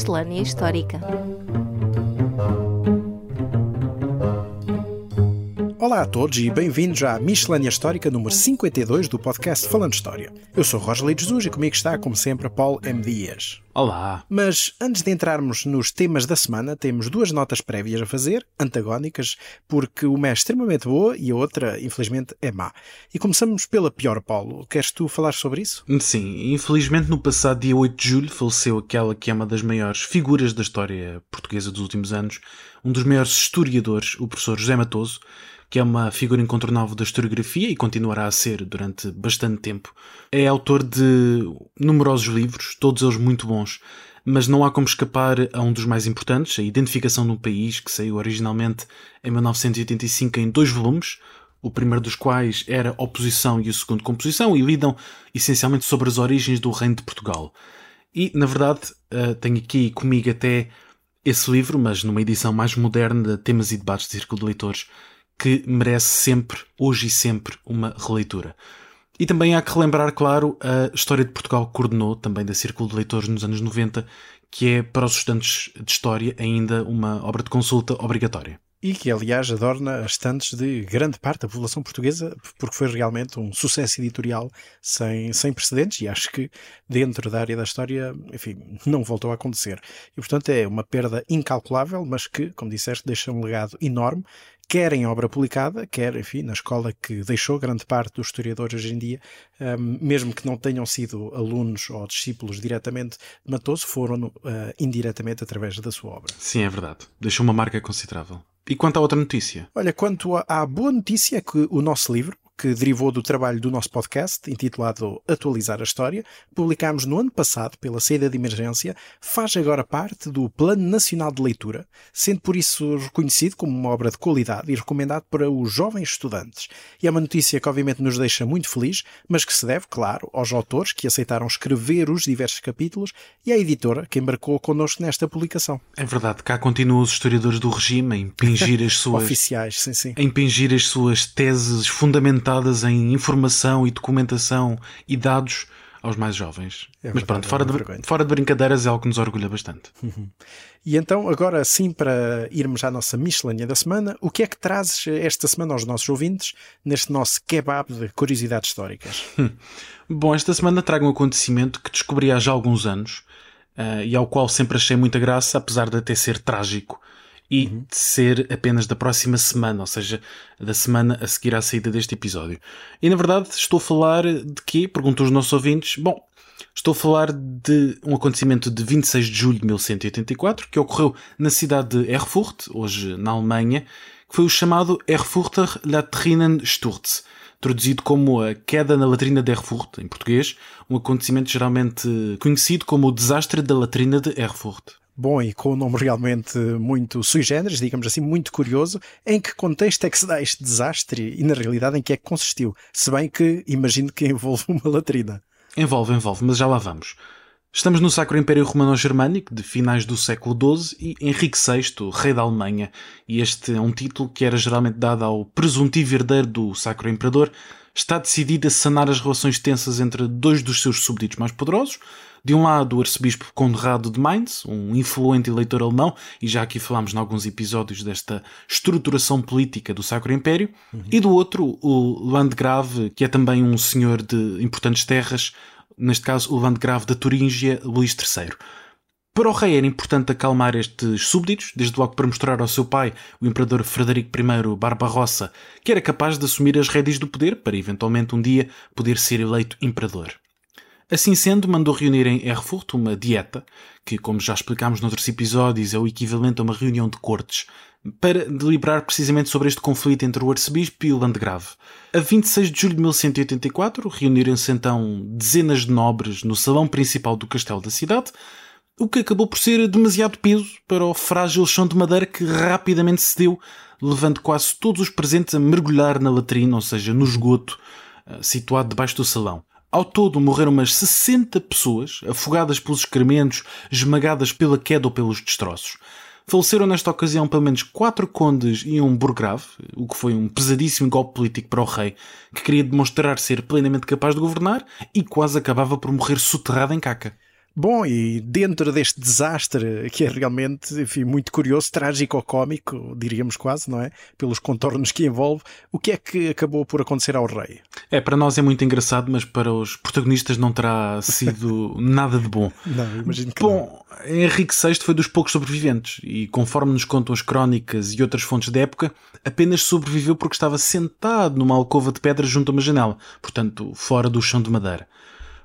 Miscelânea Histórica. Olá a todos e bem-vindos à Miscelânea Histórica número 52 do podcast Falando História. Eu sou Roger Jesus e comigo está, como sempre, Paulo M. Dias. Olá! Mas antes de entrarmos nos temas da semana, temos duas notas prévias a fazer, antagónicas, porque uma é extremamente boa e a outra, infelizmente, é má. E começamos pela pior, Paulo. Queres tu falar sobre isso? Sim, infelizmente no passado dia 8 de julho faleceu aquela que é uma das maiores figuras da história portuguesa dos últimos anos, um dos maiores historiadores, o professor José Matoso, que é uma figura incontornável da historiografia e continuará a ser durante bastante tempo. É autor de numerosos livros, todos eles muito bons, mas não há como escapar a um dos mais importantes, a Identificação de um País, que saiu originalmente em 1985 em dois volumes, o primeiro dos quais era Oposição e o segundo Composição, e lidam essencialmente sobre as origens do Reino de Portugal. E, na verdade, eh, tenho aqui comigo até esse livro, mas numa edição mais moderna de temas e debates de círculo de leitores, que merece sempre, hoje e sempre, uma releitura. E também há que relembrar, claro, a História de Portugal coordenou, também da Círculo de Leitores nos anos 90, que é para os estudantes de História ainda uma obra de consulta obrigatória. E que, aliás, adorna as estantes de grande parte da população portuguesa, porque foi realmente um sucesso editorial sem, sem precedentes e acho que dentro da área da história, enfim, não voltou a acontecer. E, portanto, é uma perda incalculável, mas que, como disseste, deixa um legado enorme quer em obra publicada, quer, enfim, na escola que deixou grande parte dos historiadores hoje em dia, um, mesmo que não tenham sido alunos ou discípulos diretamente de Matoso, foram uh, indiretamente através da sua obra. Sim, é verdade. Deixou uma marca considerável. E quanto à outra notícia? Olha, quanto à boa notícia é que o nosso livro, que derivou do trabalho do nosso podcast, intitulado Atualizar a História, publicámos no ano passado pela saída de emergência, faz agora parte do Plano Nacional de Leitura, sendo por isso reconhecido como uma obra de qualidade e recomendado para os jovens estudantes. E é uma notícia que obviamente nos deixa muito feliz, mas que se deve, claro, aos autores que aceitaram escrever os diversos capítulos e à editora que embarcou connosco nesta publicação. É verdade, cá continuam os historiadores do regime a impingir as suas... Oficiais, sim, sim. A impingir as suas teses fundamentais em informação e documentação e dados aos mais jovens. É Mas pronto, fora, é de, fora de brincadeiras é algo que nos orgulha bastante. Uhum. E então, agora sim, para irmos à nossa miscelânea da semana, o que é que trazes esta semana aos nossos ouvintes neste nosso kebab de curiosidades históricas? Bom, esta semana trago um acontecimento que descobri há já alguns anos uh, e ao qual sempre achei muita graça, apesar de até ser trágico e uhum. de ser apenas da próxima semana, ou seja, da semana a seguir à saída deste episódio. E na verdade estou a falar de quê? Perguntam os nossos ouvintes. Bom, estou a falar de um acontecimento de 26 de julho de 1184 que ocorreu na cidade de Erfurt, hoje na Alemanha, que foi o chamado Erfurter Latrinensturz, traduzido como a queda na latrina de Erfurt, em português, um acontecimento geralmente conhecido como o desastre da latrina de Erfurt bom e com um nome realmente muito sui generis, digamos assim, muito curioso, em que contexto é que se dá este desastre e na realidade em que é que consistiu? Se bem que imagino que envolve uma latrina. Envolve, envolve, mas já lá vamos. Estamos no Sacro Império Romano-Germânico de finais do século XII e Henrique VI, rei da Alemanha, e este é um título que era geralmente dado ao presuntivo herdeiro do Sacro Imperador, está decidido a sanar as relações tensas entre dois dos seus súbditos mais poderosos, de um lado, o arcebispo Conrado de Mainz, um influente eleitor alemão, e já aqui falámos em alguns episódios desta estruturação política do Sacro Império, uhum. e do outro, o Landgrave, que é também um senhor de importantes terras, neste caso o Landgrave da Turíngia, Luís III. Para o rei era importante acalmar estes súbditos, desde logo para mostrar ao seu pai, o imperador Frederico I Barbarossa, que era capaz de assumir as rédeas do poder para eventualmente um dia poder ser eleito imperador. Assim sendo, mandou reunir em Erfurt uma dieta, que, como já explicámos noutros episódios, é o equivalente a uma reunião de cortes, para deliberar precisamente sobre este conflito entre o arcebispo e o landgrave. A 26 de julho de 1184, reuniram-se então dezenas de nobres no salão principal do castelo da cidade, o que acabou por ser demasiado peso para o frágil chão de madeira que rapidamente cedeu, levando quase todos os presentes a mergulhar na latrina, ou seja, no esgoto, eh, situado debaixo do salão. Ao todo morreram umas 60 pessoas, afogadas pelos excrementos, esmagadas pela queda ou pelos destroços. Faleceram nesta ocasião pelo menos quatro condes e um burgrave, o que foi um pesadíssimo golpe político para o rei, que queria demonstrar ser plenamente capaz de governar e quase acabava por morrer soterrado em caca. Bom, e dentro deste desastre, que é realmente enfim, muito curioso, trágico ou cómico, diríamos quase, não é? Pelos contornos que envolve, o que é que acabou por acontecer ao rei? É, para nós é muito engraçado, mas para os protagonistas não terá sido nada de bom. Não, imagino que Bom, não. Henrique VI foi dos poucos sobreviventes e, conforme nos contam as crónicas e outras fontes da época, apenas sobreviveu porque estava sentado numa alcova de pedra junto a uma janela, portanto, fora do chão de madeira.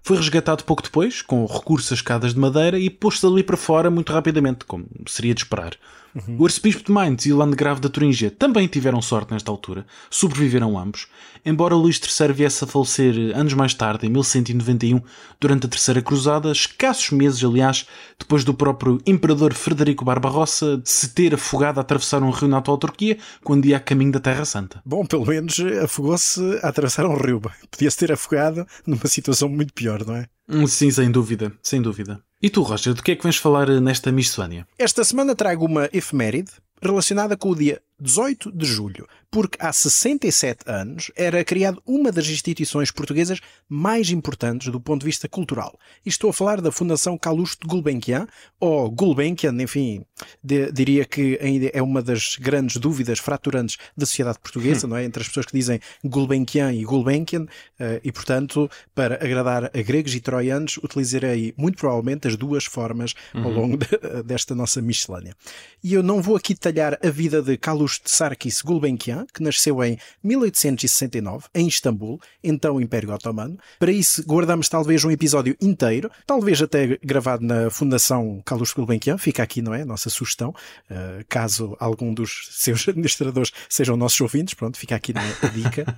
Foi resgatado pouco depois, com recurso a escadas de madeira, e posto ali para fora muito rapidamente, como seria de esperar. Uhum. O arcebispo de Mainz e o landgrave da Turingia também tiveram sorte nesta altura, sobreviveram ambos, embora Luís III viesse a falecer anos mais tarde, em 1191, durante a Terceira Cruzada, escassos meses, aliás, depois do próprio imperador Frederico Barbarossa se ter afogado a atravessar um rio na atual Turquia, quando ia a caminho da Terra Santa. Bom, pelo menos afogou-se a atravessar um rio. Podia-se ter afogado numa situação muito pior, não é? Hum, sim, sem dúvida, sem dúvida. E tu, Roger, do que é que vens falar nesta miscelânea? Esta semana trago uma efeméride relacionada com o dia 18 de julho, porque há 67 anos era criada uma das instituições portuguesas mais importantes do ponto de vista cultural. E estou a falar da Fundação Calouste Gulbenkian, ou Gulbenkian, enfim, de, diria que ainda é uma das grandes dúvidas fraturantes da sociedade portuguesa, hum. não é? Entre as pessoas que dizem Gulbenkian e Gulbenkian, uh, e portanto, para agradar a gregos e troianos, utilizarei muito provavelmente as duas formas ao uhum. longo de, desta nossa miscelânea. E eu não vou aqui detalhar a vida de Calouste de Sarkis Gulbenkian, que nasceu em 1869, em Istambul, então Império Otomano. Para isso, guardamos talvez um episódio inteiro, talvez até gravado na Fundação Carlos Gulbenkian, fica aqui, não é? Nossa sugestão, uh, caso algum dos seus administradores sejam nossos ouvintes, pronto, fica aqui a dica.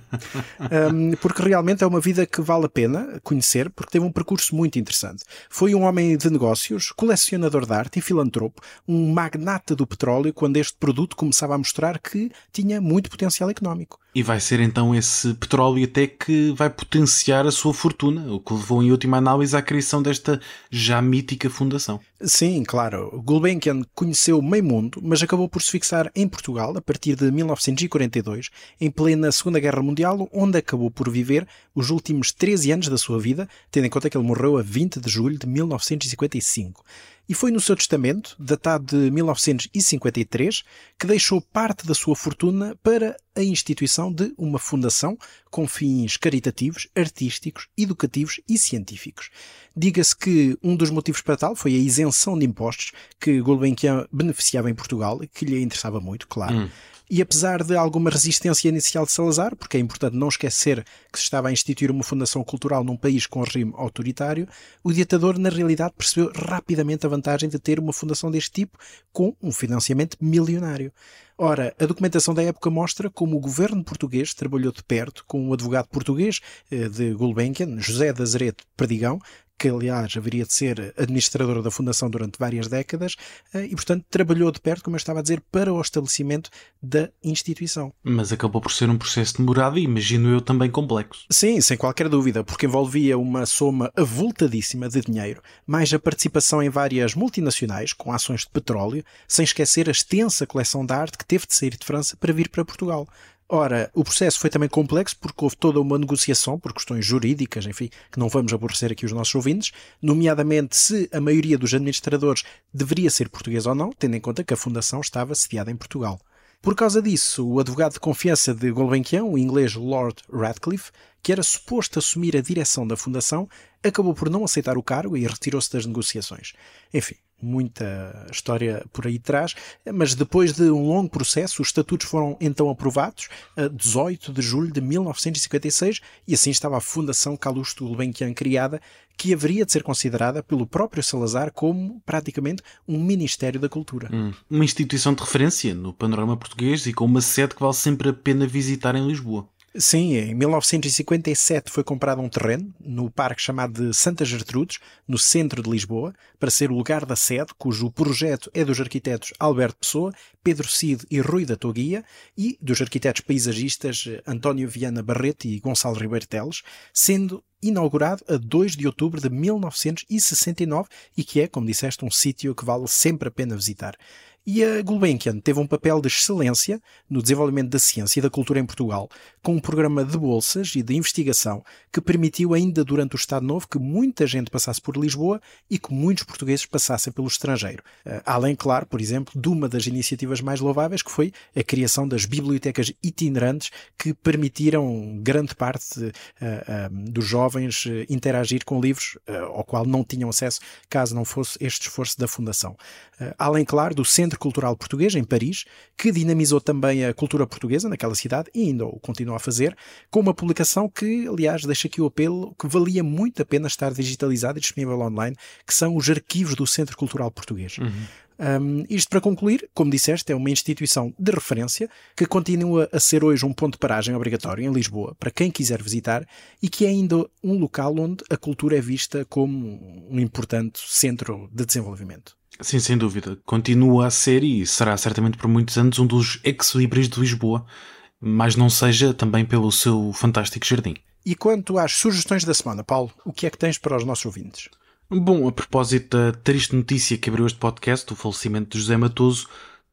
porque realmente é uma vida que vale a pena conhecer, porque teve um percurso muito interessante. Foi um homem de negócios, colecionador de arte e filantropo, um magnata do petróleo quando este produto começava a mostrar mostrar que tinha muito potencial económico. E vai ser então esse petróleo até que vai potenciar a sua fortuna, o que levou em última análise à criação desta já mítica fundação. Sim, claro. Gulbenkian conheceu meio mundo, mas acabou por se fixar em Portugal a partir de 1942, em plena Segunda Guerra Mundial, onde acabou por viver os últimos 13 anos da sua vida, tendo em conta que ele morreu a 20 de julho de 1955 e foi no seu testamento, datado de 1953, que deixou parte da sua fortuna para a instituição de uma fundação com fins caritativos, artísticos, educativos e científicos. Diga-se que um dos motivos para tal foi a isenção de impostos que Gulbenkian beneficiava em Portugal que lhe interessava muito, claro. Hum. E apesar de alguma resistência inicial de Salazar, porque é importante não esquecer que se estava a instituir uma fundação cultural num país com regime autoritário, o ditador na realidade percebeu rapidamente a vantagem de ter uma fundação deste tipo com um financiamento milionário. Ora, a documentação da época mostra como o governo português trabalhou de perto com um advogado português eh, de Gulbenkian, José de Azeredo Perdigão, que aliás haveria de ser administradora da Fundação durante várias décadas, eh, e portanto trabalhou de perto, como eu estava a dizer, para o estabelecimento da instituição. Mas acabou por ser um processo demorado e imagino eu também complexo. Sim, sem qualquer dúvida, porque envolvia uma soma avultadíssima de dinheiro, mais a participação em várias multinacionais com ações de petróleo, sem esquecer a extensa coleção de arte que teve de sair de França para vir para Portugal. Ora, o processo foi também complexo porque houve toda uma negociação por questões jurídicas, enfim, que não vamos aborrecer aqui os nossos ouvintes, nomeadamente se a maioria dos administradores deveria ser português ou não, tendo em conta que a fundação estava sediada em Portugal. Por causa disso, o advogado de confiança de Gulbenkian, o inglês Lord Radcliffe, que era suposto assumir a direção da fundação, acabou por não aceitar o cargo e retirou-se das negociações. Enfim, muita história por aí atrás, mas depois de um longo processo, os estatutos foram então aprovados a 18 de julho de 1956 e assim estava a Fundação Calouste Gulbenkian criada, que haveria de ser considerada pelo próprio Salazar como praticamente um Ministério da Cultura. Hum, uma instituição de referência no panorama português e com uma sede que vale sempre a pena visitar em Lisboa. Sim, em 1957 foi comprado um terreno no parque chamado de Santa Gertrudes, no centro de Lisboa, para ser o lugar da sede, cujo projeto é dos arquitetos Alberto Pessoa, Pedro Cid e Rui da Toguia e dos arquitetos paisagistas António Viana Barreto e Gonçalo Ribeiro Teles, sendo inaugurado a 2 de outubro de 1969 e que é, como disseste, um sítio que vale sempre a pena visitar. E a Gulbenkian teve um papel de excelência no desenvolvimento da ciência e da cultura em Portugal, com um programa de bolsas e de investigação que permitiu ainda durante o Estado Novo que muita gente passasse por Lisboa e que muitos portugueses passassem pelo estrangeiro. Eh, além, claro, por exemplo, de uma das iniciativas mais louváveis que foi a criação das bibliotecas itinerantes que permitiram grande parte uh, uh, dos jovens interagir com livros ao qual não tinham acesso caso não fosse este esforço da Fundação. além, claro, do Centro Cultural Português em Paris, que dinamizou também a cultura portuguesa naquela cidade e ainda o continua a fazer, com uma publicação que, aliás, deixa aqui o apelo que valia muito a pena estar digitalizada e disponível online, que são os arquivos do Centro Cultural Português. Uhum. Um, isto para concluir, como disseste, é uma instituição de referência que continua a ser hoje um ponto de paragem obrigatório em Lisboa para quem quiser visitar e que é ainda um local onde a cultura é vista como um importante centro de desenvolvimento. Sim, sem dúvida. Continua a ser e será certamente por muitos anos um dos ex-libris de Lisboa, mas não seja também pelo seu fantástico jardim. E quanto às sugestões da semana, Paulo, o que é que tens para os nossos ouvintes? Bom, a propósito da triste notícia que abriu este podcast, o falecimento de José Matoso,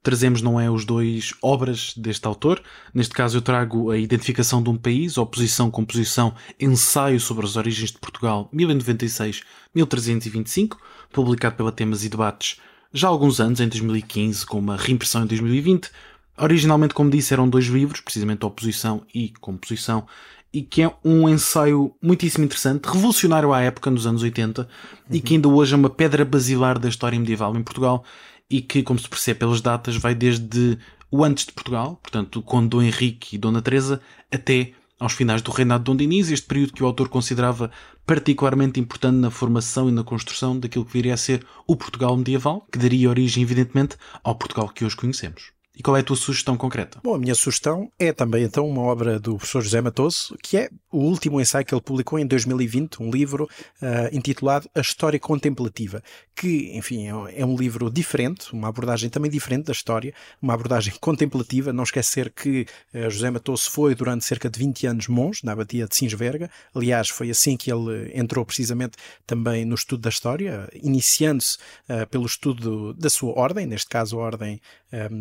trazemos não é os dois obras deste autor. Neste caso eu trago a Identificação de um País, Oposição, Composição, Ensaio sobre as Origens de Portugal, 1096-1325, publicado pela Temas e Debates já há alguns anos, em 2015, com uma reimpressão em 2020. Originalmente, como disse, eram dois livros, precisamente Oposição e Composição, e que é um ensaio muitíssimo interessante, revolucionário à época, nos anos 80, uhum. e que ainda hoje é uma pedra basilar da história medieval em Portugal e que, como se percebe pelas datas, vai desde o antes de Portugal, portanto, com Dom Henrique e Dona Teresa, até aos finais do reinado de Dom Dinis, este período que o autor considerava particularmente importante na formação e na construção daquilo que viria a ser o Portugal medieval, que daria origem, evidentemente, ao Portugal que hoje conhecemos. E qual é a tua sugestão concreta? Bom, a minha sugestão é também então uma obra do professor José Matoso, que é o último ensaio que ele publicou em 2020, um livro uh, intitulado A História Contemplativa, que, enfim, é, é um livro diferente, uma abordagem também diferente da história, uma abordagem contemplativa. Não esquecer que uh, José Matoso foi durante cerca de 20 anos monge na abatia de Sinsberga. Aliás, foi assim que ele entrou precisamente também no estudo da história, iniciando-se uh, pelo estudo da sua ordem, neste caso a Ordem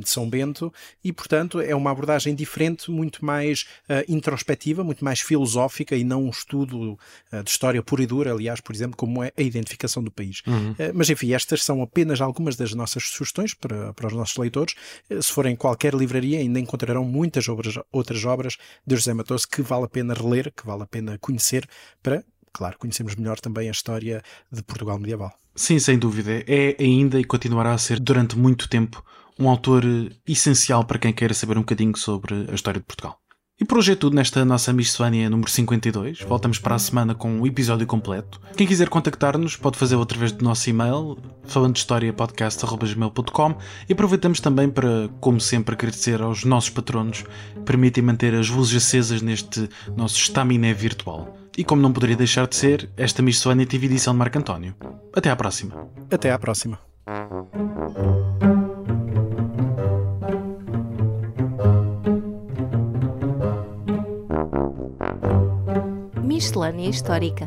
de São Bento e, portanto, é uma abordagem diferente, muito mais uh, introspectiva, muito mais filosófica e não um estudo uh, de história pura e dura, aliás, por exemplo, como é a identificação do país. Uhum. Uh, mas, enfim, estas são apenas algumas das nossas sugestões para, para os nossos leitores. se forem em qualquer livraria, ainda encontrarão muitas obras, outras obras de José Matoso que vale a pena reler, que vale a pena conhecer para claro, conhecemos melhor também a história de Portugal medieval. Sim, sem dúvida. É ainda e continuará a ser durante muito tempo um autor eh, essencial para quem queira saber um bocadinho sobre a história de Portugal. E por hoje é tudo nesta nossa Miscelânea número 52. Voltamos para a semana com um episódio completo. Quem quiser contactar-nos pode fazê-lo através do nosso e-mail, falando de história e aproveitamos também para, como sempre, agradecer aos nossos patronos que permitem manter as luzes acesas neste nosso estaminé virtual. E como não poderia deixar de ser, esta Miscelânea teve edição de Marco António. Até à próxima. Até à próxima. Miscelânea Histórica